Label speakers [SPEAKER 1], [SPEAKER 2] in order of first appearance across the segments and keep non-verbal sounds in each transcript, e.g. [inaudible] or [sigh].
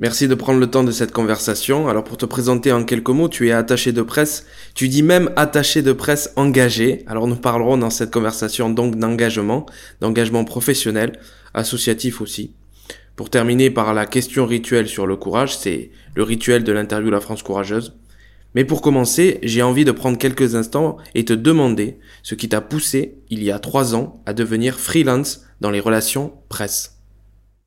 [SPEAKER 1] Merci de prendre le temps de cette conversation. Alors pour te présenter en quelques mots, tu es attaché de presse. Tu dis même attaché de presse engagé. Alors nous parlerons dans cette conversation donc d'engagement, d'engagement professionnel, associatif aussi. Pour terminer par la question rituelle sur le courage, c'est le rituel de l'interview La France courageuse. Mais pour commencer, j'ai envie de prendre quelques instants et te demander ce qui t'a poussé, il y a trois ans, à devenir freelance dans les relations presse.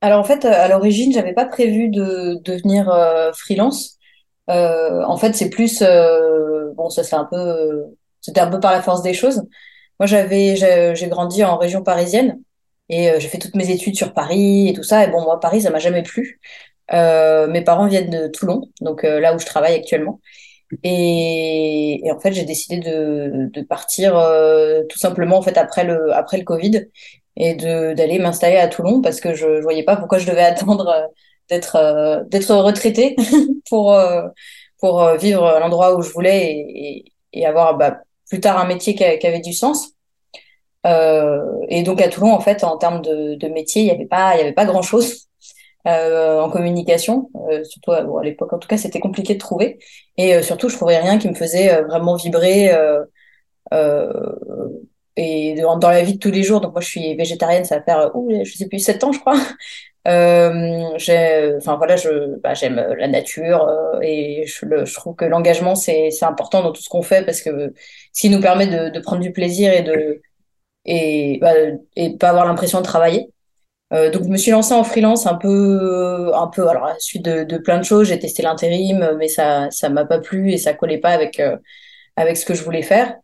[SPEAKER 2] Alors en fait, à l'origine, j'avais pas prévu de devenir euh, freelance. Euh, en fait, c'est plus euh, bon, ça c'est un peu, c'était un peu par la force des choses. Moi, j'avais, j'ai grandi en région parisienne et j'ai fait toutes mes études sur Paris et tout ça. Et bon, moi, Paris, ça m'a jamais plu. mes parents viennent de Toulon, donc là où je travaille actuellement. Et, en fait, j'ai décidé de, de partir tout simplement en fait après le après le Covid et d'aller m'installer à Toulon parce que je, je voyais pas pourquoi je devais [laughs] attendre euh, d'être euh, d'être retraitée [laughs] pour euh, pour vivre l'endroit où je voulais et, et, avoir bah, plus tard un métier qui, avait du sens. Euh, et donc à Toulon, en fait, en termes de, de métier, il y avait pas il y avait pas grand chose [laughs] euh, en communication. Euh, surtout à l'époque, en tout cas, c'était compliqué de trouver. Et surtout, je trouvais rien qui me faisait vraiment vibrer. Euh, et dans, dans, la vie de tous les jours, donc moi je suis végétarienne, ça va faire, ouh, je sais plus, 7 ans je crois. [laughs] Euh, j'ai, enfin voilà, je, bah, j'aime la nature euh, et je, le, je, trouve que l'engagement c'est, c'est important dans tout ce qu'on fait parce que ce qui nous permet de, de prendre du plaisir et de et, bah, et pas avoir l'impression de travailler. Euh, donc je me suis lancée en freelance un peu, un peu. Alors à la suite de, de plein de choses, j'ai testé l'intérim, mais ça, ça m'a pas plu et ça collait pas avec euh, avec ce que je voulais faire.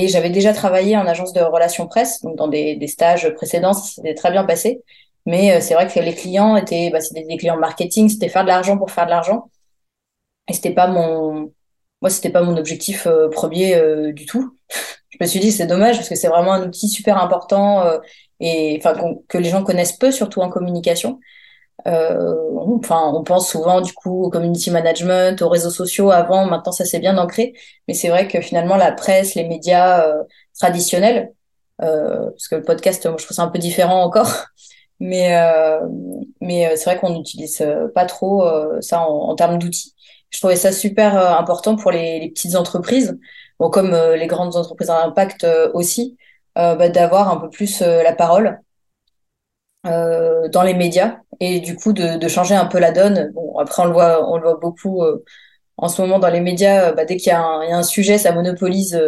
[SPEAKER 2] Et j'avais déjà travaillé en agence de relations presse, donc dans des, stages précédents, ça s'était très bien passé. Mais euh, c'est vrai que les clients étaient, bah, c'était des clients marketing, c'était faire de l'argent pour faire de l'argent. Et c'était pas mon, moi, c'était pas mon objectif euh, premier euh, du tout. [laughs] Je me suis dit, c'est dommage parce que c'est vraiment un outil super important et enfin que les gens connaissent peu, surtout en communication. Euh, enfin, on pense souvent du coup au community management, aux réseaux sociaux. Avant, maintenant ça s'est bien ancré, mais c'est vrai que finalement la presse, les médias euh, traditionnels, euh, parce que le podcast, moi je trouve ça un peu différent encore, [laughs] mais euh, mais euh, c'est vrai qu'on n'utilise pas trop ça en, en termes d'outils. Je trouvais ça super important pour les, les, petites entreprises, bon comme les grandes entreprises à impact aussi, bah, d'avoir un peu plus la parole euh, dans les médias et du coup de, de, changer un peu la donne. Bon, après on le voit, on le voit beaucoup euh, en ce moment dans les médias. Euh, bah, dès qu'il y, y, a un sujet, ça monopolise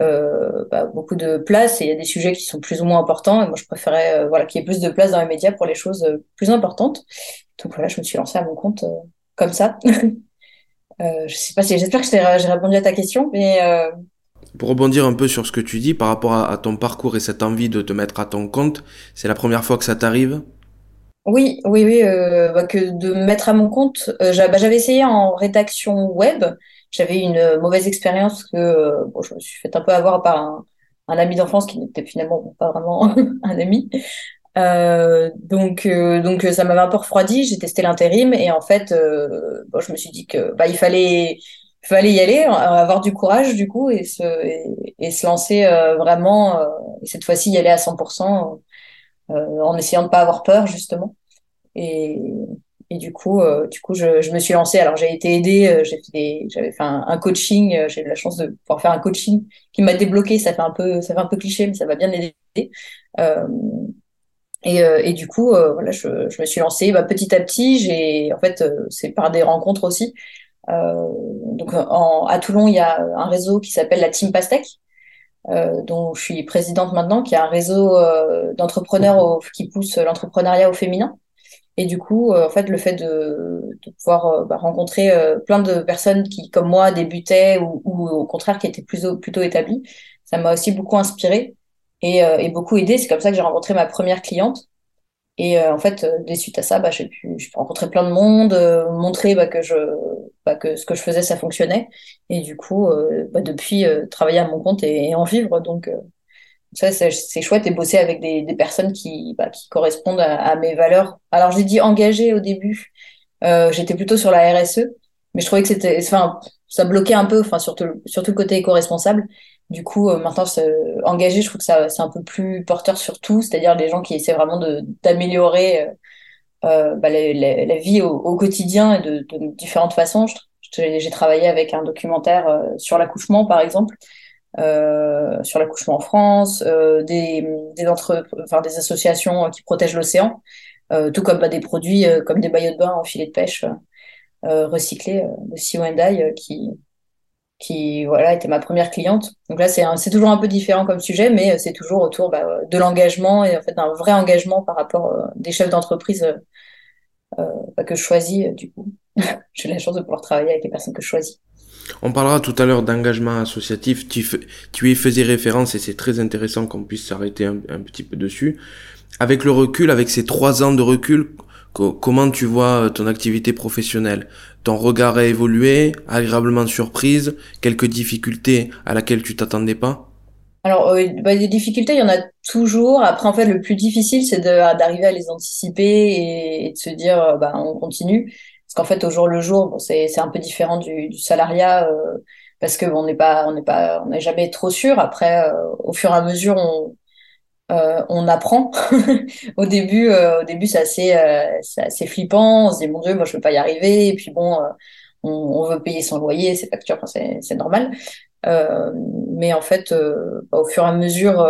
[SPEAKER 2] euh, bah, beaucoup de place et il y a des sujets qui sont plus ou moins importants. Et moi, je préférais voilà qu'il y ait plus de place dans les médias pour les choses plus importantes. Donc voilà, je me suis lancée à mon compte comme ça. [laughs] je sais pas si j'espère que j'ai répondu à ta question, mais
[SPEAKER 1] pour rebondir un peu sur ce que tu dis par rapport à, ton parcours et cette envie de te mettre à ton compte, c'est la première fois que ça t'arrive?
[SPEAKER 2] Oui, oui, oui, euh, bah, que de me mettre à mon compte. Euh, bah, j'avais essayé en rédaction web. J'avais une euh, mauvaise expérience que je me suis fait un peu avoir par un, ami d'enfance qui n'était finalement pas vraiment [laughs] un ami. Donc, donc ça m'avait un peu refroidi. J'ai testé l'intérim et en fait, je me suis dit que bah, il fallait fallait y aller, euh, avoir du courage du coup et se, et, se lancer euh, vraiment, euh, et cette fois-ci y aller à 100% en essayant de pas avoir peur justement. Et, et du coup, du coup, je, je, me suis lancée. Alors j'ai été aidée, j'ai fait j'avais fait un, coaching, j'ai eu la chance de pouvoir faire un coaching qui m'a débloqué. Ça fait un peu, ça fait un peu cliché, mais ça va bien aider. Et, et, du coup, voilà, je, je, me suis lancée bah, petit à petit. J'ai, en fait, c'est par des rencontres aussi. Euh, donc en, à Toulon, il y a un réseau qui s'appelle la Team Pastèque, euh, dont je suis présidente maintenant, qui est un réseau euh, d'entrepreneurs qui pousse l'entrepreneuriat au féminin. Et du coup, en fait, le fait de, de pouvoir bah, rencontrer plein de personnes qui, comme moi, débutaient ou, ou au contraire qui étaient plutôt, plutôt établies, ça m'a aussi beaucoup inspiré et, et beaucoup aidé. C'est comme ça que j'ai rencontré ma première cliente. Et en fait, des suite à ça, bah, j'ai pu, pu, rencontrer plein de monde, montrer bah, que je, bah, que ce que je faisais, ça fonctionnait. Et du coup, bah, depuis, travailler à mon compte et, en vivre. Donc, ça, c'est chouette et bosser avec des, des personnes qui, bah, qui correspondent à, à, mes valeurs. Alors, j'ai dit engagé au début. Euh, J'étais plutôt sur la RSE, mais je trouvais que c'était, enfin, ça bloquait un peu, enfin, surtout, surtout le côté éco-responsable. Du coup, euh, maintenant, engagé, je trouve que ça, c'est un peu plus porteur sur tout, c'est-à-dire les gens qui essaient vraiment d'améliorer euh, euh, bah, la, vie au, quotidien et de, différentes façons. J'ai travaillé avec un documentaire sur l'accouchement, par exemple, sur l'accouchement en France, des, entre, enfin, des associations qui protègent l'océan, tout comme bah, des produits comme des maillots de bain en filet de pêche recyclés de Sea qui, qui voilà était ma première cliente. Donc là c'est toujours un peu différent comme sujet, mais c'est toujours autour bah, de l'engagement et en fait d'un vrai engagement par rapport des chefs d'entreprise euh, bah, que je choisis du coup. [laughs] J'ai la chance de pouvoir travailler avec les personnes que je choisis.
[SPEAKER 1] On parlera tout à l'heure d'engagement associatif. Tu, tu, y faisais référence et c'est très intéressant qu'on puisse s'arrêter un, petit peu dessus. Avec le recul, avec ces trois ans de recul, comment tu vois euh, ton activité professionnelle? Ton regard a évolué, agréablement surprise, quelques difficultés à laquelle tu t'attendais pas?
[SPEAKER 2] Alors, euh, bah, des difficultés, il y en a toujours. Après, en fait, le plus difficile, c'est d'arriver à les anticiper et, de se dire, euh, bah, on continue. Parce qu'en fait, au jour le jour, c'est un peu différent du, du salariat euh, parce que bon, on n'est pas, on n'est pas, on n'est jamais trop sûr. Après, euh, au fur et à mesure, on, euh, on apprend. [laughs] au début, euh, au début, c'est assez, euh, c'est assez flippant. On se dit mon Dieu, moi, je peux pas y arriver. Et puis bon, on, veut payer son loyer, ses factures, c'est normal. mais en fait, bah, au fur et à mesure,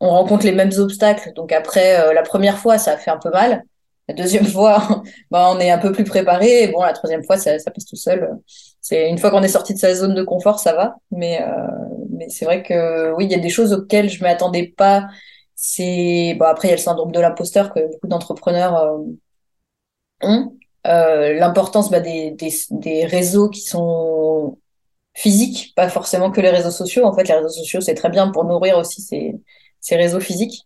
[SPEAKER 2] on rencontre les mêmes obstacles. Donc après, la première fois, ça fait un peu mal. La deuxième [laughs] fois, bah, on est un peu plus préparé. Et bon, la troisième fois, ça, passe tout seul. C'est une fois qu'on est sorti de sa zone de confort, ça va. Mais, mais c'est vrai que oui, il y a des choses auxquelles je m'attendais pas. C'est bon après il y a le syndrome de l'imposteur que beaucoup d'entrepreneurs euh, ont. Euh, L'importance bah, des, des, des réseaux qui sont physiques, pas forcément que les réseaux sociaux. En fait, les réseaux sociaux c'est très bien pour nourrir aussi ces, ces réseaux physiques.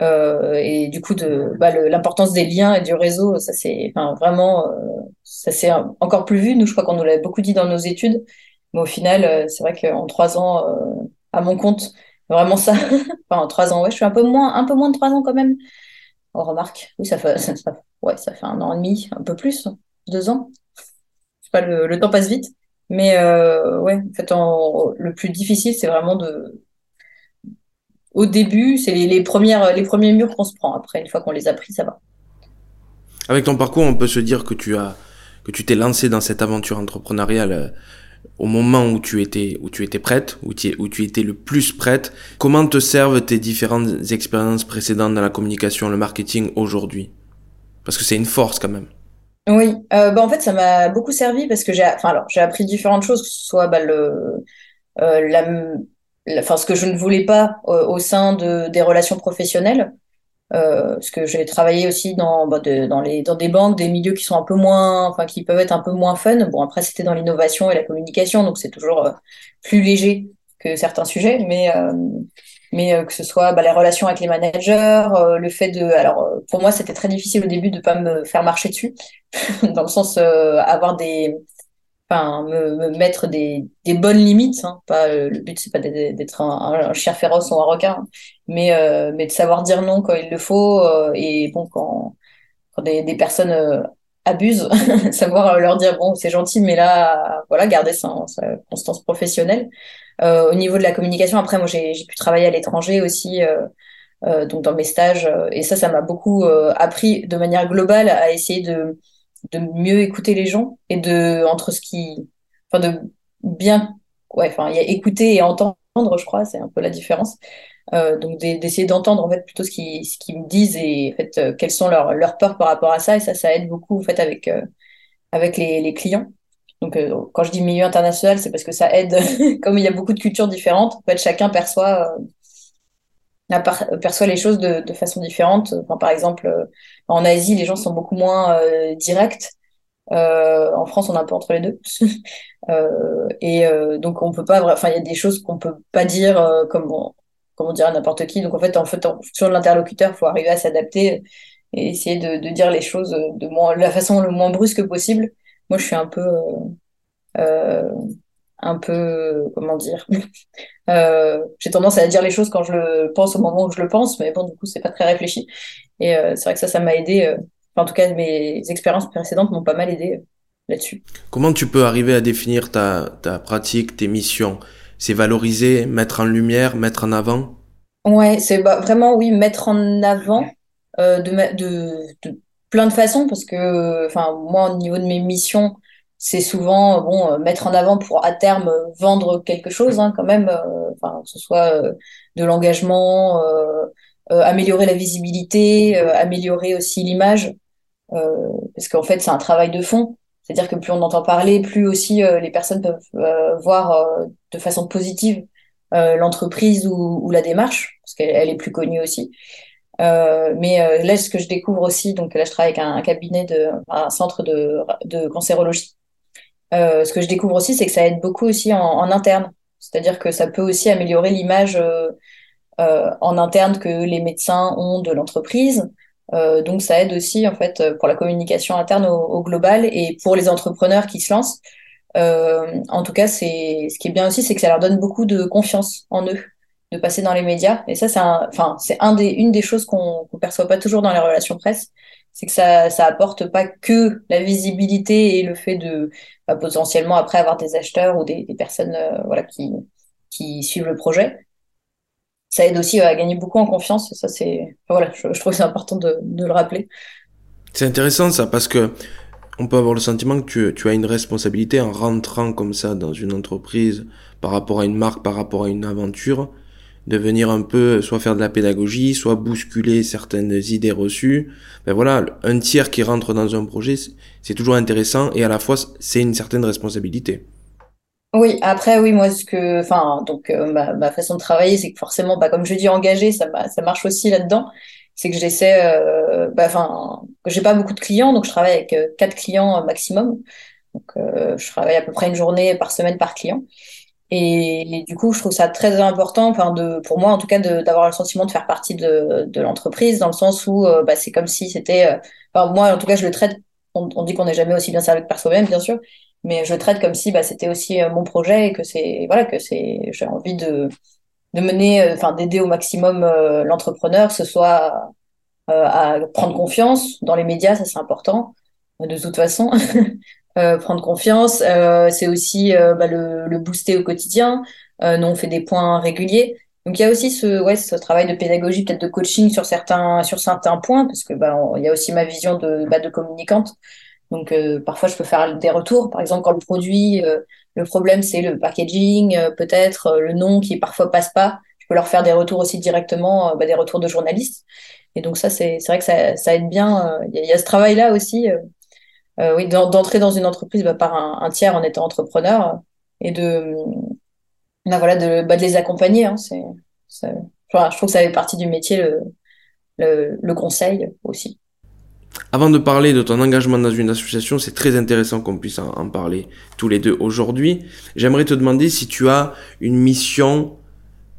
[SPEAKER 2] Euh, et du coup, de bah, l'importance des liens et du réseau, ça c'est enfin, vraiment, euh, ça c'est encore plus vu. Nous, je crois qu'on nous l'a beaucoup dit dans nos études, mais au final, euh, c'est vrai qu'en trois ans, à mon compte, vraiment ça. [laughs] enfin, en trois ans, ouais, je suis un peu moins, un peu moins de trois ans quand même. On remarque, oui, ça fait, [laughs] ouais, ça fait un an et demi, un peu plus, deux ans. Je sais pas, le, temps passe vite, mais ouais, en fait, le plus difficile, c'est vraiment de au début, c'est les, premières, les premiers murs qu'on se prend. Après, une fois qu'on les a pris, ça va.
[SPEAKER 1] Avec ton parcours, on peut se dire que tu as que tu t'es lancé dans cette aventure entrepreneuriale euh, au moment où tu étais où tu étais prête, où tu, où tu étais le plus prête. Comment te servent tes différentes expériences précédentes dans la communication, le marketing aujourd'hui? Parce que c'est une force quand même.
[SPEAKER 2] Oui, euh, bah en fait, ça m'a beaucoup servi parce que j'ai, enfin alors, j'ai appris différentes choses, que ce soit bah, le, euh, la, enfin ce que je ne voulais pas euh, au sein de, des relations professionnelles. Euh, parce que j'ai travaillé aussi dans, bah, de, dans, les, dans des banques, des milieux qui sont un peu moins, enfin qui peuvent être un peu moins fun. Bon après c'était dans l'innovation et la communication, donc c'est toujours euh, plus léger que certains sujets, mais euh, mais euh, que ce soit bah, les relations avec les managers, le fait de, alors pour moi c'était très difficile au début de pas me faire marcher dessus, [laughs] dans le sens avoir des enfin me, me, mettre des, des bonnes limites hein. pas euh, le but c'est pas d'être un, un, chien féroce ou un requin mais euh, mais de savoir dire non quand il le faut euh, et bon quand quand des, des personnes euh, abusent [laughs] savoir leur dire bon c'est gentil mais là voilà garder sa, sa constance professionnelle au niveau de la communication après moi j'ai pu travailler à l'étranger aussi donc dans mes stages et ça ça m'a beaucoup appris de manière globale à essayer de de mieux écouter les gens et de entre ce qui enfin de bien ouais enfin écouter et entendre je crois c'est un peu la différence. Euh, donc d'essayer d'entendre en fait plutôt ce qu'ils ce me disent et en fait euh, quelles sont leurs leurs peurs par rapport à ça. Et ça ça aide beaucoup en fait avec euh, avec les, les clients. Donc quand je dis milieu international c'est parce que ça aide. [laughs] Comme il y a beaucoup de cultures différentes en fait chacun perçoit perçoit les choses de, de façon différente. Par exemple, en Asie, les gens sont beaucoup moins euh, directs. Euh, en France, on est un peu entre les deux. [laughs] euh, et donc, on peut pas. Enfin, il y a des choses qu'on peut pas dire comme on, comme on dirait n'importe qui. Donc, en fait, en fait, en fonction de l'interlocuteur, il faut arriver à s'adapter. et essayer de, de dire les choses de moins, la façon le moins brusque possible. Moi, je suis un peu, un peu, comment dire, [laughs] euh, j'ai tendance à dire les choses quand je le pense au moment où je le pense, mais bon, du coup, c'est pas très réfléchi. Et euh, c'est vrai que ça, ça m'a aidé. Euh, en tout cas, mes expériences précédentes m'ont pas mal aidé là-dessus.
[SPEAKER 1] Comment tu peux arriver à définir ta, ta pratique, tes missions? C'est valoriser, mettre en lumière, mettre en avant?
[SPEAKER 2] Ouais, c'est bah, vraiment, oui, mettre en avant de, de, de, plein de façons, parce que, enfin, moi, au niveau de mes missions, c'est souvent, bon, euh, mettre en avant pour à terme vendre quelque chose, hein, quand même, euh, enfin, que ce soit de l'engagement, améliorer la visibilité, améliorer aussi l'image, parce qu'en fait, c'est un travail de fond. C'est-à-dire que plus on entend parler, plus aussi les personnes peuvent voir de façon positive euh, l'entreprise ou, ou, la démarche, parce qu'elle est plus connue aussi. Euh, mais euh, là, ce que je découvre aussi, donc là, je travaille avec un, un cabinet de, un centre de, de cancérologie. Euh, ce que je découvre aussi, c'est que ça aide beaucoup aussi en, interne. C'est-à-dire que ça peut aussi améliorer l'image euh, en interne que les médecins ont de l'entreprise. donc, ça aide aussi en fait pour la communication interne au, au global et pour les entrepreneurs qui se lancent. Euh, en tout cas, c'est ce qui est bien aussi, c'est que ça leur donne beaucoup de confiance en eux de passer dans les médias. Et ça, c'est enfin, c'est un des, une des choses qu'on ne perçoit pas toujours dans les relations presse, c'est que ça, ça apporte pas que la visibilité et le fait de bah, potentiellement après avoir des acheteurs ou des, personnes euh, voilà qui, qui suivent le projet. Ça aide aussi à gagner beaucoup en confiance. Ça, c'est voilà, je, trouve c'est important de, de le rappeler.
[SPEAKER 1] C'est intéressant ça parce que on peut avoir le sentiment que tu, tu, as une responsabilité en rentrant comme ça dans une entreprise par rapport à une marque, par rapport à une aventure, de venir un peu soit faire de la pédagogie, soit bousculer certaines idées reçues. Ben voilà, un tiers qui rentre dans un projet, c'est toujours intéressant et à la fois c'est une certaine responsabilité.
[SPEAKER 2] Oui, après oui, moi ce que, enfin donc euh, ma, façon de travailler, c'est que forcément, bah, comme je dis, engagé, ça, ça marche aussi là-dedans c'est que j'essaie, euh, bah, enfin, j'ai pas beaucoup de clients, donc je travaille avec euh, quatre clients maximum. Donc, euh, je travaille à peu près une journée par semaine par client. Et, du coup, je trouve ça très important, enfin, de, pour moi en tout cas, d'avoir le sentiment de faire partie de, de l'entreprise, dans le sens où euh, bah, c'est comme si c'était, euh, enfin, moi en tout cas, je le traite. On, on dit qu'on n'est jamais aussi bien servi que par soi-même, bien sûr, mais je le traite comme si bah, c'était aussi mon projet et que c'est, voilà, que c'est, j'ai envie de de mener, euh, enfin d'aider au maximum euh, l'entrepreneur, que ce soit euh, à prendre confiance dans les médias, ça c'est important de toute façon. [laughs] prendre confiance, c'est aussi bah, le, le, booster au quotidien. nous on fait des points réguliers. Donc il y a aussi ce, ouais, ce travail de pédagogie, peut-être de coaching sur certains, sur certains points, parce que bah, il y a aussi ma vision de, bah, de communicante. Donc euh, parfois je peux faire des retours. Par exemple, quand le produit, euh, le problème c'est le packaging, euh, peut-être le nom qui parfois passe pas. Je peux leur faire des retours aussi directement, bah, des retours de journalistes. Et donc ça c'est vrai que ça, ça aide bien. Il y, y, a ce travail là aussi, oui, d'entrer dans une entreprise bah, par un, tiers en étant entrepreneur et de bah, voilà de, bah, de les accompagner. Hein, je trouve que ça fait partie du métier le, conseil aussi.
[SPEAKER 1] Avant de parler de ton engagement dans une association, c'est très intéressant qu'on puisse en, parler tous les deux aujourd'hui. J'aimerais te demander si tu as une mission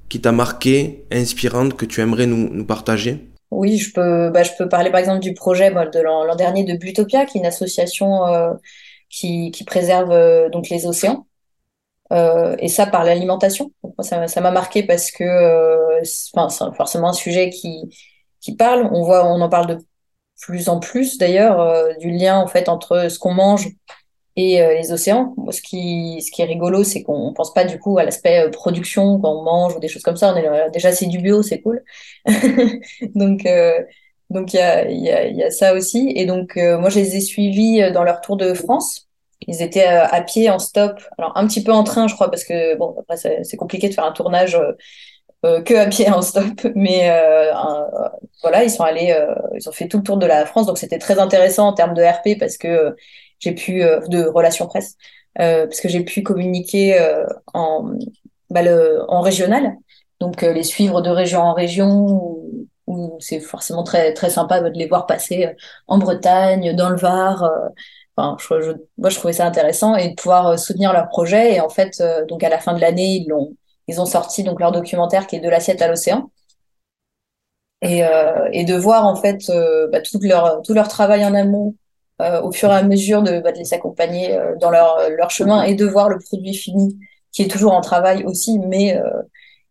[SPEAKER 1] qui t'a marqué, inspirante, que tu aimerais nous partager.
[SPEAKER 2] Oui, je peux, bah, je peux parler par exemple du projet moi, de l'an dernier de Butopia, qui est une association euh, qui, qui, préserve euh, donc les océans. Euh, et ça par l'alimentation. Ça m'a marqué parce que euh, enfin, c'est forcément un sujet qui, qui parle. On voit, on en parle de plus en plus d'ailleurs euh, du lien en fait entre ce qu'on mange euh, les océans. Ce qui, est rigolo, c'est qu'on pense pas du coup à l'aspect euh, production quand on mange ou des choses comme ça. On est déjà c'est du bio, c'est cool. [laughs] donc donc il y a, ça aussi. Et donc moi je les ai suivis dans leur tour de France. Ils étaient à pied en stop, alors un petit peu en train, je crois, parce que bon après c'est compliqué de faire un tournage euh, que à pied [laughs] en stop. Mais euh, euh, voilà, ils sont allés, euh, ils ont fait tout le tour de la France, donc c'était très intéressant en termes de RP parce que j'ai pu de relations presse, parce que j'ai pu communiquer en bah, le, en régional, donc les suivre de région en région. Où, c'est forcément très très sympa de les voir passer en Bretagne, dans le Var. Enfin, je, je, moi, je trouvais ça intéressant et de pouvoir soutenir leur projet. Et en fait, donc à la fin de l'année, ils l'ont ils ont sorti donc leur documentaire qui est De l'assiette à l'océan. et, euh, et de voir en fait euh, bah, tout leur tout leur travail en amont euh, au fur et à mesure de, bah, les accompagner euh, dans leur leur chemin et de voir le produit fini qui est toujours en travail aussi mais euh,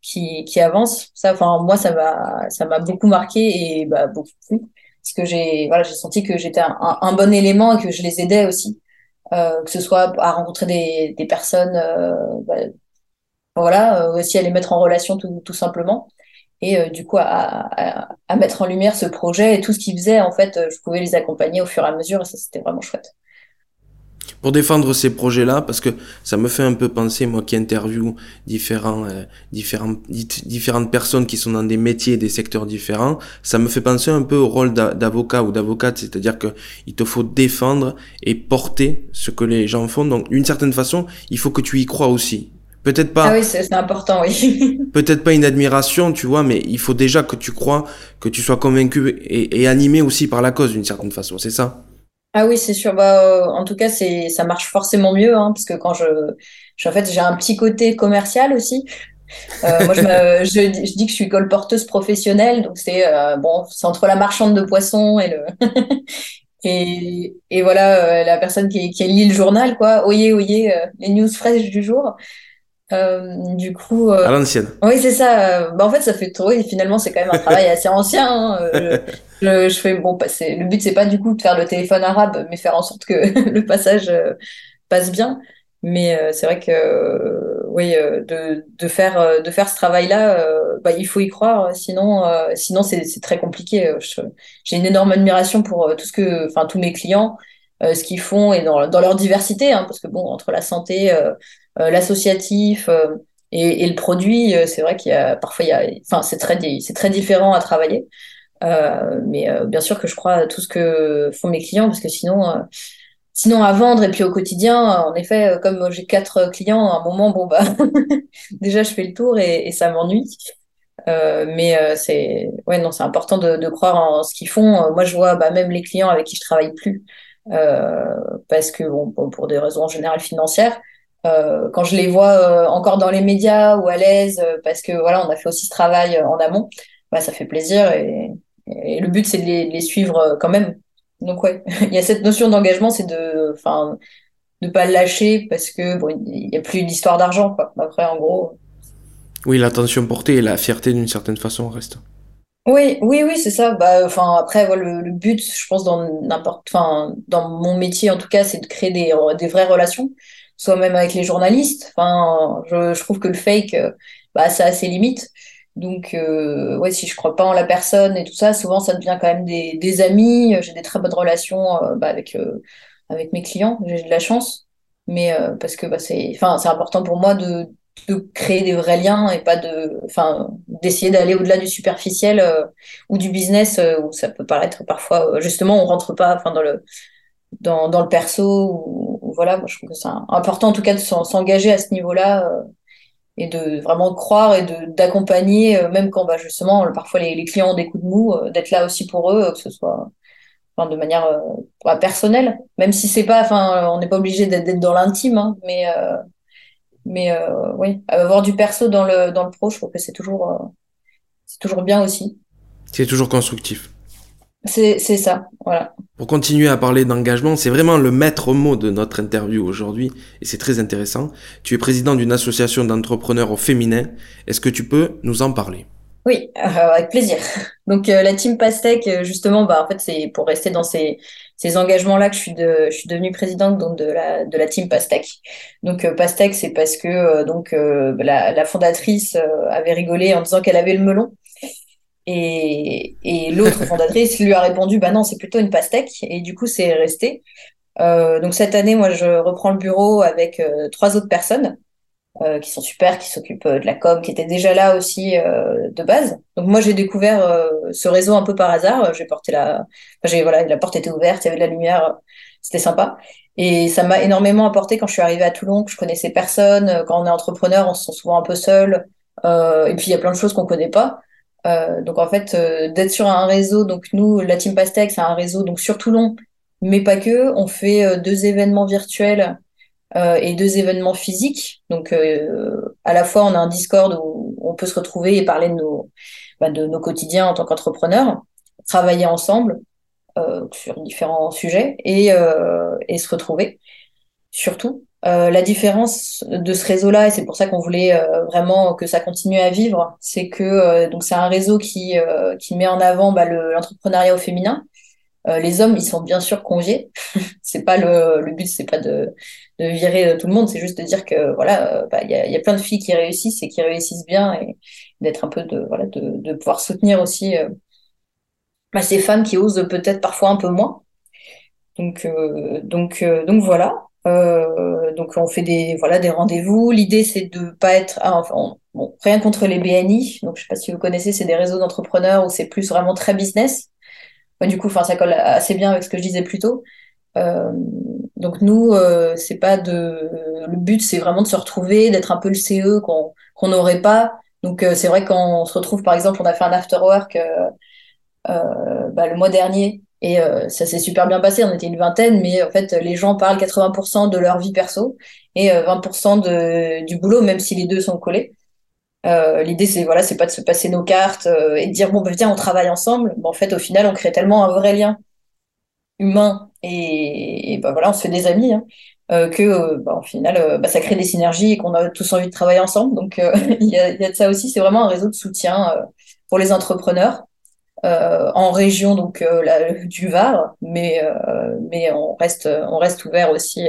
[SPEAKER 2] qui qui avance. Ça enfin moi ça m'a ça m'a beaucoup marqué et bah, beaucoup plu parce que j'ai voilà j'ai senti que j'étais un, bon élément et que je les aidais aussi euh, que ce soit à rencontrer des personnes bah, voilà aussi à les mettre en relation tout simplement et euh, du coup à, à, mettre en lumière ce projet et tout ce qu'ils faisaient en fait euh, je pouvais les accompagner au fur et à mesure et ça c'était vraiment chouette
[SPEAKER 1] pour défendre ces projets-là, parce que ça me fait un peu penser, moi qui interview différents, euh, différentes personnes qui sont dans des métiers, des secteurs différents, ça me fait penser un peu au rôle d'avocat ou d'avocate, c'est-à-dire que il te faut défendre et porter ce que les gens font. Donc, d'une certaine façon, il faut que tu y crois aussi. Peut-être pas.
[SPEAKER 2] Ah oui, c'est important, oui. [laughs]
[SPEAKER 1] peut-être pas une admiration, tu vois, mais il faut déjà que tu crois, que tu sois convaincu et, et animé aussi par la cause d'une certaine façon, c'est ça?
[SPEAKER 2] Ah oui, c'est sûr. Bah, euh, en tout cas, c'est, ça marche forcément mieux, hein, parce que quand je, je en fait, j'ai un petit côté commercial aussi. Euh, moi, je, me, [laughs] je, je, dis que je suis colporteuse professionnelle, donc c'est euh, bon, c'est entre la marchande de poissons et le [laughs] et, et voilà la personne qui, qui lit le journal, quoi. Oyez, oyez, les news fraîches du jour. Euh, du coup,
[SPEAKER 1] euh, à l'ancienne.
[SPEAKER 2] Oui, c'est ça. Bah, en fait, ça fait trop. Et finalement, c'est quand même un travail [laughs] assez ancien. Hein. Je, je, je, fais bon. Bah, le but, c'est pas du coup de faire le téléphone arabe, mais faire en sorte que [laughs] le passage euh, passe bien. Mais euh, c'est vrai que oui, de, de faire de faire ce travail-là, bah, il faut y croire. Sinon, sinon c'est très compliqué. J'ai une énorme admiration pour tout ce que, enfin, tous mes clients, ce qu'ils font et dans, dans leur diversité, hein, parce que bon, entre la santé euh, l'associatif euh, et, le produit, euh, c'est vrai qu'il y a parfois, il y a, enfin, c'est très, c'est très différent à travailler. Euh, mais euh, bien sûr que je crois à tout ce que font mes clients parce que sinon, euh, sinon à vendre et puis au quotidien, en effet, comme j'ai quatre clients, à un moment, bon bah [laughs] déjà je fais le tour et, ça m'ennuie. mais c'est ouais non, c'est important de, de, croire en ce qu'ils font. moi, je vois bah, même les clients avec qui je travaille plus parce que bon, pour des raisons en général financières, euh, quand je les vois euh, encore dans les médias ou à l'aise, euh, parce que voilà, on a fait aussi ce travail en amont, bah, ça fait plaisir et, et le but c'est de les, de les, suivre quand même. Donc ouais, [laughs] il y a cette notion d'engagement, c'est de, enfin, de pas le lâcher parce que bon, il y a plus d'histoire d'argent quoi. Après, en gros.
[SPEAKER 1] Oui, l'attention portée et la fierté d'une certaine façon reste.
[SPEAKER 2] Oui, oui, oui, c'est ça. Bah, enfin, après, voilà, le, le, but, je pense, dans n'importe, enfin, dans mon métier en tout cas, c'est de créer des, des vraies relations soit même avec les journalistes. Enfin, je, je trouve que le fake, euh, bah, ça a ses limites. Donc, euh, ouais, si je crois pas en la personne et tout ça, souvent ça devient quand même des, des amis. J'ai des très bonnes relations euh, bah, avec euh, avec mes clients. J'ai de la chance, mais euh, parce que bah, c'est, enfin, c'est important pour moi de de créer des vrais liens et pas de, enfin, d'essayer d'aller au-delà du superficiel ou du business où ça peut paraître parfois justement on rentre pas, enfin, dans le dans, dans le perso ou, voilà, moi, je trouve que c'est important en tout cas de s'engager à ce niveau-là euh, et de vraiment croire et d'accompagner euh, même quand bah, justement parfois les, clients ont des coups de mou, euh, d'être là aussi pour eux, que ce soit de manière euh, personnelle, même si c'est pas, enfin on n'est pas obligé d'être dans l'intime, hein, mais mais oui, avoir du perso dans le dans le pro, je trouve que c'est toujours c'est toujours bien aussi.
[SPEAKER 1] C'est toujours constructif.
[SPEAKER 2] C'est ça, voilà.
[SPEAKER 1] Pour continuer à parler d'engagement, c'est vraiment le maître mot de notre interview aujourd'hui et c'est très intéressant. Tu es président d'une association d'entrepreneurs au féminin. Est-ce que tu peux nous en parler?
[SPEAKER 2] Oui, euh, avec plaisir. [laughs] Donc euh, la team Pastec, euh, justement, bah, en fait, c'est pour rester dans ces, ces engagements-là que je suis, de, je suis devenue présidente donc, de, la, de la team Pastec. Donc euh, Pastec, c'est parce que donc la, la fondatrice avait rigolé en disant qu'elle avait le melon. Et, et l'autre fondatrice lui a répondu, bah non, c'est plutôt une pastèque. Et du coup, c'est resté. Euh, donc cette année, moi, je reprends le bureau avec euh, trois autres personnes euh, qui sont super, qui s'occupent euh, de la com, qui étaient déjà là aussi euh, de base. Donc moi, j'ai découvert ce réseau un peu par hasard. J'ai porté la, enfin, j'ai voilà, la porte était ouverte, il y avait de la lumière, c'était sympa. Et ça m'a énormément apporté quand je suis arrivée à Toulon, que je connaissais personne. Quand on est entrepreneur, on se sent souvent un peu seul. et puis il y a plein de choses qu'on connaît pas. Euh, donc en fait, euh, d'être sur un réseau, donc nous, la Team Pastèque, c'est un réseau donc sur Toulon, mais pas que. On fait euh, deux événements virtuels euh, et deux événements physiques. Donc à la fois, on a un Discord où on peut se retrouver et parler de nos, bah, de nos quotidiens en tant qu'entrepreneurs, travailler ensemble sur différents sujets et, et se retrouver surtout. Euh, la différence de ce réseau-là, et c'est pour ça qu'on voulait euh, vraiment que ça continue à vivre, c'est que euh, donc c'est un réseau qui, qui met en avant bah, l'entrepreneuriat au féminin. les hommes, ils sont bien sûr conviés. [laughs] c'est pas le, le but, c'est pas de, de virer tout le monde, c'est juste de dire que voilà, bah, il y, a, y, a, plein de filles qui réussissent et qui réussissent bien, et d'être un peu de voilà de, de pouvoir soutenir aussi bah, ces femmes qui osent peut-être parfois un peu moins. Donc donc donc voilà. Euh, donc on fait des voilà des rendez-vous. L'idée c'est de pas être ah, rien contre les BNI. Donc je sais pas si vous connaissez, c'est des réseaux d'entrepreneurs où c'est plus vraiment très business. du coup, enfin ça colle assez bien avec ce que je disais plus tôt. Euh, donc nous, euh, c'est pas de le but, c'est vraiment de se retrouver, d'être un peu le CE qu'on qu'on n'aurait pas. Donc c'est vrai quand on se retrouve, par exemple, on a fait un after work bah, le mois dernier et euh, ça s'est super bien passé, on était une vingtaine, mais en fait, les gens parlent 80% de leur vie perso et 20% euh, de, du boulot, même si les deux sont collés. Euh, L'idée, c'est voilà, c'est pas de se passer nos cartes euh, et de dire bon, ben, tiens, on travaille ensemble. en fait, au final, on crée tellement un vrai lien humain et, bah, voilà, on se fait des amis hein, que bah, au final, bah, ça crée des synergies et qu'on a tous envie de travailler ensemble. Donc, [laughs] il y a, y, a, de ça aussi. C'est vraiment un réseau de soutien pour les entrepreneurs. Euh, en région donc euh, du Var, mais euh, mais on reste on reste ouvert aussi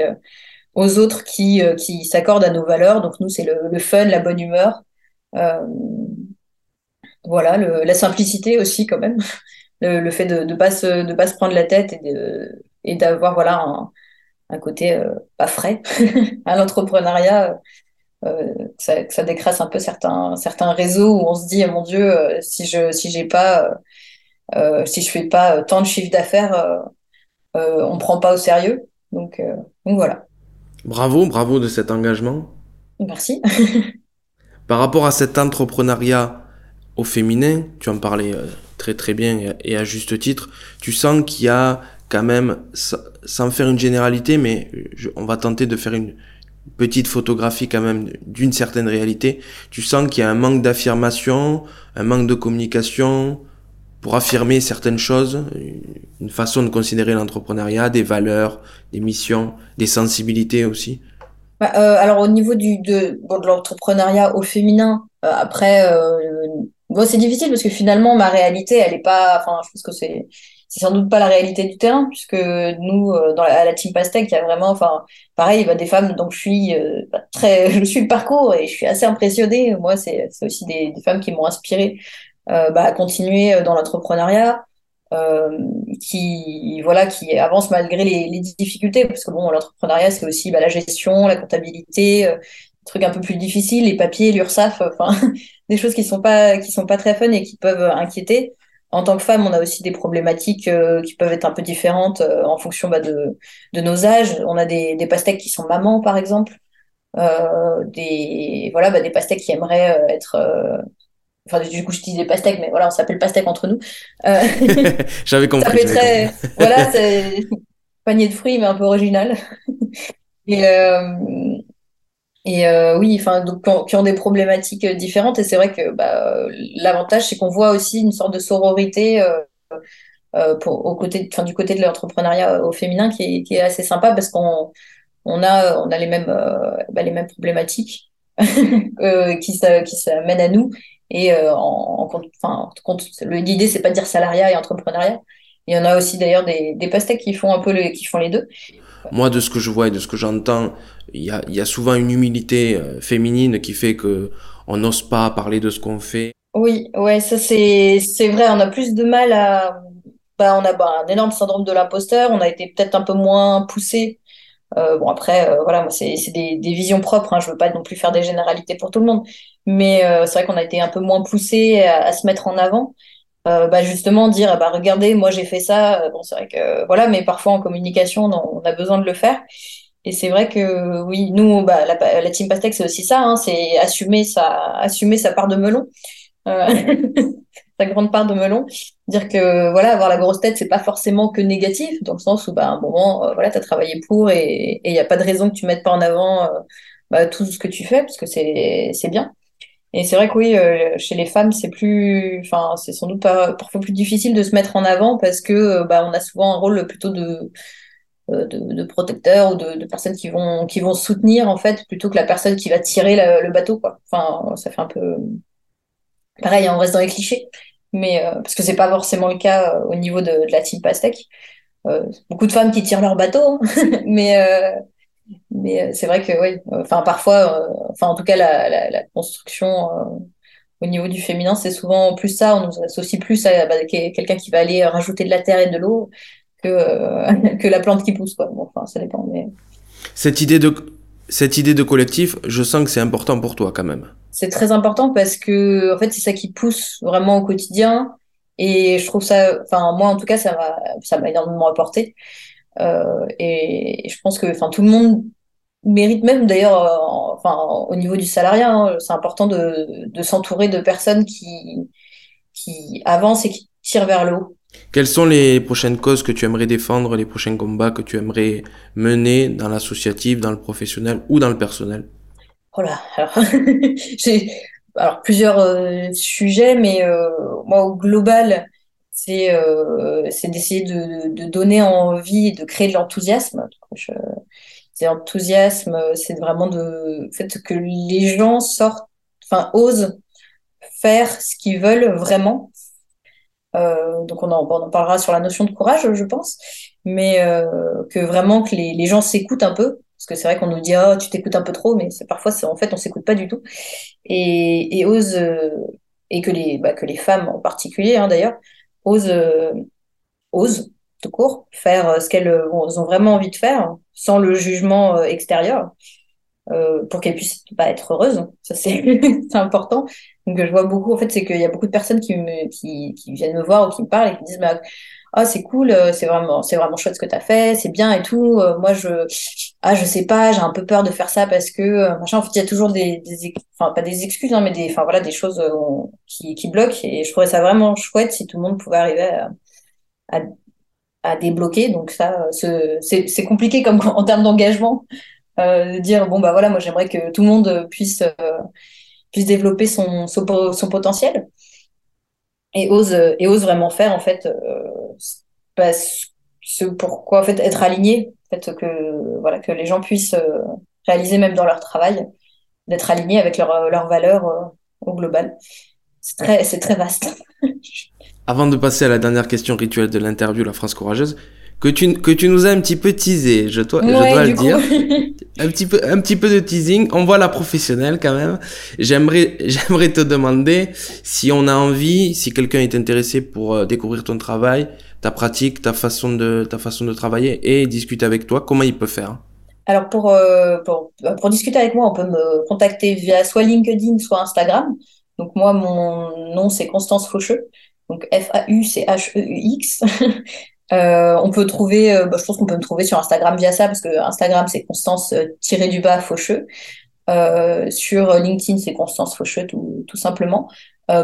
[SPEAKER 2] aux autres qui qui s'accordent à nos valeurs. Donc nous c'est le, le, fun, la bonne humeur, voilà, le, la simplicité aussi quand même, [laughs] le, le fait de de pas se de pas se prendre la tête et de et d'avoir voilà un, un côté pas frais [laughs] à l'entrepreneuriat. Euh, ça, ça, décrasse un peu certains certains réseaux où on se dit mon Dieu si je si j'ai pas euh, si je fais pas tant de chiffre d'affaires, euh, euh, on prend pas au sérieux. Donc, donc voilà.
[SPEAKER 1] Bravo, bravo de cet engagement.
[SPEAKER 2] Merci. [laughs]
[SPEAKER 1] Par rapport à cet entrepreneuriat au féminin, tu en parlais très très bien et à juste titre, tu sens qu'il y a quand même, sans faire une généralité, mais on va tenter de faire une petite photographie quand même d'une certaine réalité, tu sens qu'il y a un manque d'affirmation, un manque de communication, pour affirmer certaines choses, une façon de considérer l'entrepreneuriat, des valeurs, des missions, des sensibilités aussi.
[SPEAKER 2] Bah, euh, Alors au niveau de, de l'entrepreneuriat au féminin, euh, après, euh, bon, c'est difficile parce que finalement ma réalité, elle est pas, enfin je pense que c'est c'est sans doute pas la réalité du terrain puisque nous dans la, à la team Pastèque il y a vraiment enfin pareil bah, des femmes donc je suis bah, très [laughs] je suis le parcours et je suis assez impressionnée. Moi c'est aussi des, des femmes qui m'ont inspirée bah, continuer euh, dans l'entrepreneuriat, euh, qui voilà qui avance malgré les, les, difficultés. Parce que bon l'entrepreneuriat c'est aussi bah, la gestion la comptabilité euh, trucs un peu plus difficiles les papiers l'URSSAF enfin [laughs] des choses qui sont pas qui sont pas très fun et qui peuvent inquiéter. En tant que femme on a aussi des problématiques euh, qui peuvent être un peu différentes euh, en fonction bah, de de nos âges. On a des des pastèques qui sont mamans par exemple. Des voilà bah, des pastèques qui aimeraient être Enfin, du coup, je disais pastèque, mais voilà, on s'appelle pastèque entre nous.
[SPEAKER 1] Euh... [laughs] J'avais compris.
[SPEAKER 2] Ça fait très, [laughs] voilà, c'est panier de fruits, mais un peu original. [laughs] et euh... et euh, oui, enfin, donc qui ont des problématiques différentes. Et c'est vrai que bah, l'avantage, c'est qu'on voit aussi une sorte de sororité. Pour, au côté, enfin, du côté de l'entrepreneuriat au féminin qui est, qui est assez sympa parce qu'on on a, on a les mêmes, bah, les mêmes problématiques qui, qui s'amènent à nous et euh, en, en, enfin, compte, l'idée, c'est pas de dire salariat et entrepreneuriat. Il y en a aussi d'ailleurs des, des pastèques qui font un peu les, qui font les deux.
[SPEAKER 1] Moi, de ce que je vois et de ce que j'entends, il y a, y a souvent une humilité euh, féminine qui fait que on n'ose pas parler de ce qu'on fait.
[SPEAKER 2] Oui, ouais, ça c'est c'est vrai. On a plus de mal à, bah, on a bah, un énorme syndrome de l'imposteur. On a été peut-être un peu moins poussé euh, bon après, euh, voilà, moi c'est des, des, visions propres. Hein, je veux pas non plus faire des généralités pour tout le monde, mais euh, c'est vrai qu'on a été un peu moins poussé à, se mettre en avant. Euh, bah justement dire bah regardez moi j'ai fait ça bon c'est vrai que voilà mais parfois en communication on, a besoin de le faire et c'est vrai que oui nous bah la, la team Pastèque c'est aussi ça hein, c'est assumer sa assumer sa part de melon euh, [laughs] sa grande part de melon. Dire que voilà, avoir la grosse tête, c'est pas forcément que négatif, dans le sens où bah, à un moment, euh, voilà, tu as travaillé pour et il n'y a pas de raison que tu mettes pas en avant euh, bah, tout ce que tu fais, parce que c'est bien. Et c'est vrai que oui, euh, chez les femmes, c'est plus, enfin, c'est sans doute parfois plus difficile de se mettre en avant parce que euh, bah, on a souvent un rôle plutôt de, euh, de, de protecteur ou de, de, personnes qui vont, qui vont soutenir en fait plutôt que la personne qui va tirer le bateau quoi. Enfin, ça fait un peu pareil, on reste dans les clichés, mais parce que c'est pas forcément le cas au niveau de, de la team pastèque. beaucoup de femmes qui tirent leur bateau, hein. [laughs] mais mais euh, c'est vrai que oui, enfin parfois, euh, enfin en tout cas la, la, la construction euh, au niveau du féminin, c'est souvent plus ça. On nous associe plus à bah, quelqu'un qui va aller rajouter de la terre et de l'eau que [laughs] que la plante qui pousse quoi. Bon, enfin ça dépend. Mais
[SPEAKER 1] cette idée de cette idée de collectif, je sens que c'est important pour toi quand même.
[SPEAKER 2] C'est très important parce que en fait c'est ça qui pousse vraiment au quotidien et je trouve ça, enfin moi en tout cas ça m'a énormément apporté. Euh, et, je pense que enfin tout le monde mérite même d'ailleurs euh, enfin au niveau du salariat hein, c'est important de, de s'entourer de personnes qui qui avancent et qui tirent vers le haut
[SPEAKER 1] quelles sont les prochaines causes que tu aimerais défendre les prochains combats que tu aimerais mener dans l'associatif dans le professionnel ou dans le personnel?
[SPEAKER 2] Oh là alors [laughs] j'ai alors plusieurs euh, sujets mais euh, moi au global c'est euh, c'est d'essayer de, de, donner envie et de créer de l'enthousiasme. C'est enthousiasme, c'est vraiment de fait que les gens sortent, enfin osent faire ce qu'ils veulent vraiment. Euh, donc on en, parlera sur la notion de courage, je pense, mais euh, que vraiment que les, gens s'écoutent un peu, parce que c'est vrai qu'on nous dit oh tu t'écoutes un peu trop, mais c'est parfois en fait on s'écoute pas du tout. Et, et osent euh, et que les bah, que les femmes en particulier hein, d'ailleurs osent, euh, osent tout court, faire euh, ce qu'elles euh, ont vraiment envie de faire, sans le jugement extérieur, pour qu'elles puissent être heureuses. Ça, [laughs] c'est important. Donc, je vois beaucoup, en fait, c'est qu'il y a beaucoup de personnes qui, me, viennent me voir ou qui me parlent et qui disent, bah, ah, c'est cool, c'est vraiment, c'est vraiment chouette ce que tu as fait, c'est bien et tout. moi, je, ah, je sais pas, j'ai un peu peur de faire ça parce que, machin, en fait, il y a toujours des, enfin, pas des excuses, hein, mais des, enfin, voilà, des choses qui, qui bloquent et je trouvais ça vraiment chouette si tout le monde pouvait arriver à, à, à débloquer. Donc ça, c'est compliqué comme [laughs] en termes d'engagement, euh, de dire bon bah voilà, moi j'aimerais que tout le monde puisse euh, puisse développer son, son, potentiel et ose et ose vraiment faire en fait euh, ce pourquoi en fait être aligné, en fait que voilà que les gens puissent euh, réaliser même dans leur travail, d'être alignés avec leurs leur valeurs euh, au global. C'est très, c'est très vaste. [laughs]
[SPEAKER 1] Avant de passer à la dernière question rituelle de l'interview, la France courageuse, que tu, que tu nous as un petit peu teasé, je, dois, je dois le dire. [laughs] un, petit peu, un petit peu de teasing. On voit la professionnelle quand même. J'aimerais, [laughs] j'aimerais te demander si on a envie, si quelqu'un est intéressé pour euh, découvrir ton travail, ta pratique, ta façon de, ta façon de travailler et discuter avec toi, comment il peut faire?
[SPEAKER 2] Alors pour, euh, pour, pour discuter avec moi, on peut me contacter via soit LinkedIn, soit Instagram. Donc moi, mon nom, c'est Constance Faucheux. Donc F-A-U-C-H-E-U-X. [laughs] euh, on peut trouver, euh, bah, je pense qu'on peut me trouver sur Instagram via ça, parce que Instagram, c'est Constance-du-bas euh, Faucheux. Euh, sur LinkedIn, c'est Constance Faucheux, tout, simplement.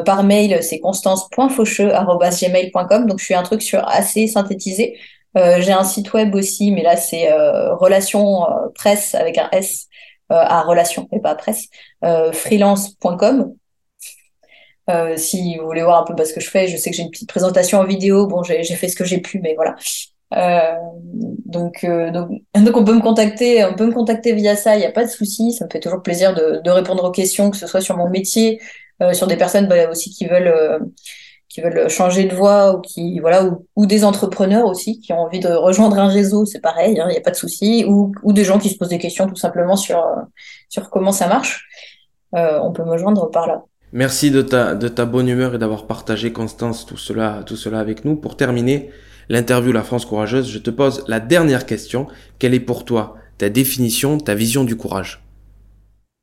[SPEAKER 2] Par mail, c'est constance.faucheux.gmail.com. Donc, je suis un truc sur assez synthétisé. J'ai un site web aussi, mais là, c'est relation presse avec un S à relation et pas presse, freelance.com. Euh, si vous voulez voir un peu bah, ce que je fais, je sais que j'ai une petite présentation en vidéo. Bon, j'ai fait ce que j'ai pu, mais voilà. Euh, donc, euh, donc, [laughs] donc, on peut me contacter, on peut me contacter via ça. Il n'y a pas de souci. Ça me fait toujours plaisir de, de, répondre aux questions, que ce soit sur mon métier, euh, sur des personnes bah, aussi qui veulent euh, qui veulent changer de voie ou qui voilà ou, ou, des entrepreneurs aussi qui ont envie de rejoindre un réseau. C'est pareil, hein, il n'y a pas de souci. Ou, ou des gens qui se posent des questions tout simplement sur sur comment ça marche. on peut me joindre par là.
[SPEAKER 1] Merci de ta, bonne humeur et d'avoir partagé, Constance, tout cela, avec nous. Pour terminer l'interview La France courageuse, je te pose la dernière question. Quelle est pour toi ta définition, ta vision du courage?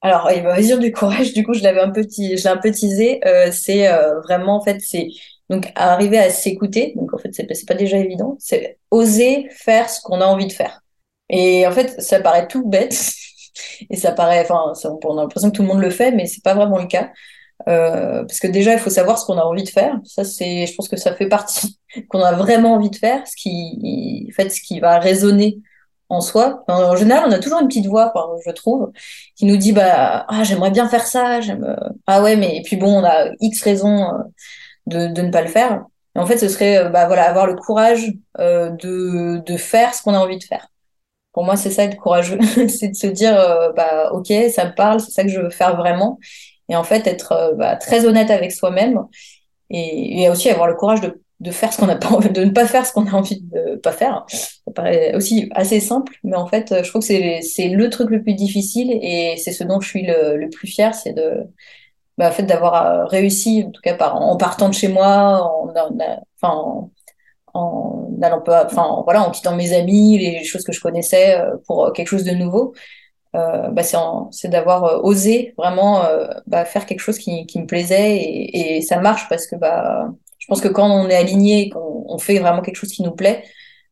[SPEAKER 2] Alors, ma vision du courage, du coup, je l'avais un peu teasé. Euh, c'est euh, vraiment, en fait, c'est donc arriver à s'écouter. Donc, en fait, c'est pas déjà évident. C'est oser faire ce qu'on a envie de faire. Et en fait, ça paraît tout bête. [laughs] Et ça paraît, enfin, on a l'impression que tout le monde le fait, mais c'est pas vraiment le cas. Euh, parce que déjà, il faut savoir ce qu'on a envie de faire. Ça, c'est, je pense que ça fait partie [laughs] qu'on a vraiment envie de faire, ce qui, en fait, ce qui va résonner en soi. en général, on a toujours une petite voix, je trouve, qui nous dit bah ah j'aimerais bien faire ça, j'aime euh, ah ouais mais et puis bon on a X raisons euh, de, de ne pas le faire. Et en fait, ce serait euh, bah voilà avoir le courage de de faire ce qu'on a envie de faire. Pour moi, c'est ça être courageux, [laughs] c'est de se dire bah ok ça me parle, c'est ça que je veux faire vraiment. Et en fait être bah, très honnête avec soi-même et, aussi avoir le courage de faire ce qu'on a pas de ne pas faire ce qu'on a envie de pas faire. Ça paraît aussi assez simple, mais en fait, je trouve que c'est le truc le plus difficile et c'est ce dont je suis le, plus fier, c'est de bah, en fait d'avoir euh, réussi, en tout cas en partant de chez moi, en, en, allant pas, enfin en quittant mes amis, les choses que je connaissais euh, pour quelque chose de nouveau. Euh, bah, c'est d'avoir euh, osé vraiment euh, bah, faire quelque chose qui, qui me plaisait et, et ça marche parce que bah je pense que quand on est aligné, qu'on on fait vraiment quelque chose qui nous plaît,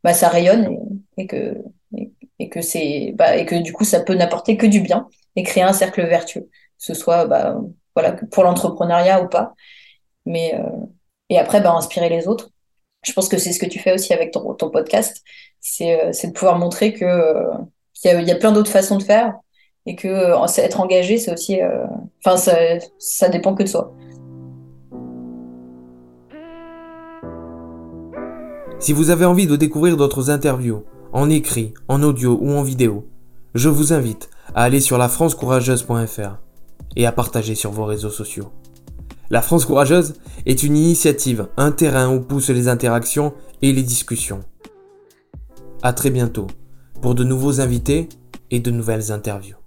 [SPEAKER 2] bah, ça rayonne et, que, et, que c'est, bah, et que du coup, ça peut n'apporter que du bien et créer un cercle vertueux, que ce soit, bah, voilà, pour l'entrepreneuriat ou pas. Mais, euh, et après, bah, inspirer les autres. Je pense que c'est ce que tu fais aussi avec ton, ton podcast. C'est, euh, de pouvoir montrer que, euh, qu'il y a, il y a plein d'autres façons de faire et que être engagé, c'est aussi, enfin, ça, ça dépend que de soi.
[SPEAKER 1] Si vous avez envie de découvrir d'autres interviews, en écrit, en audio ou en vidéo, je vous invite à aller sur lafrancecourageuse.fr et à partager sur vos réseaux sociaux. La France Courageuse est une initiative, un terrain où poussent les interactions et les discussions. À très bientôt pour de nouveaux invités et de nouvelles interviews.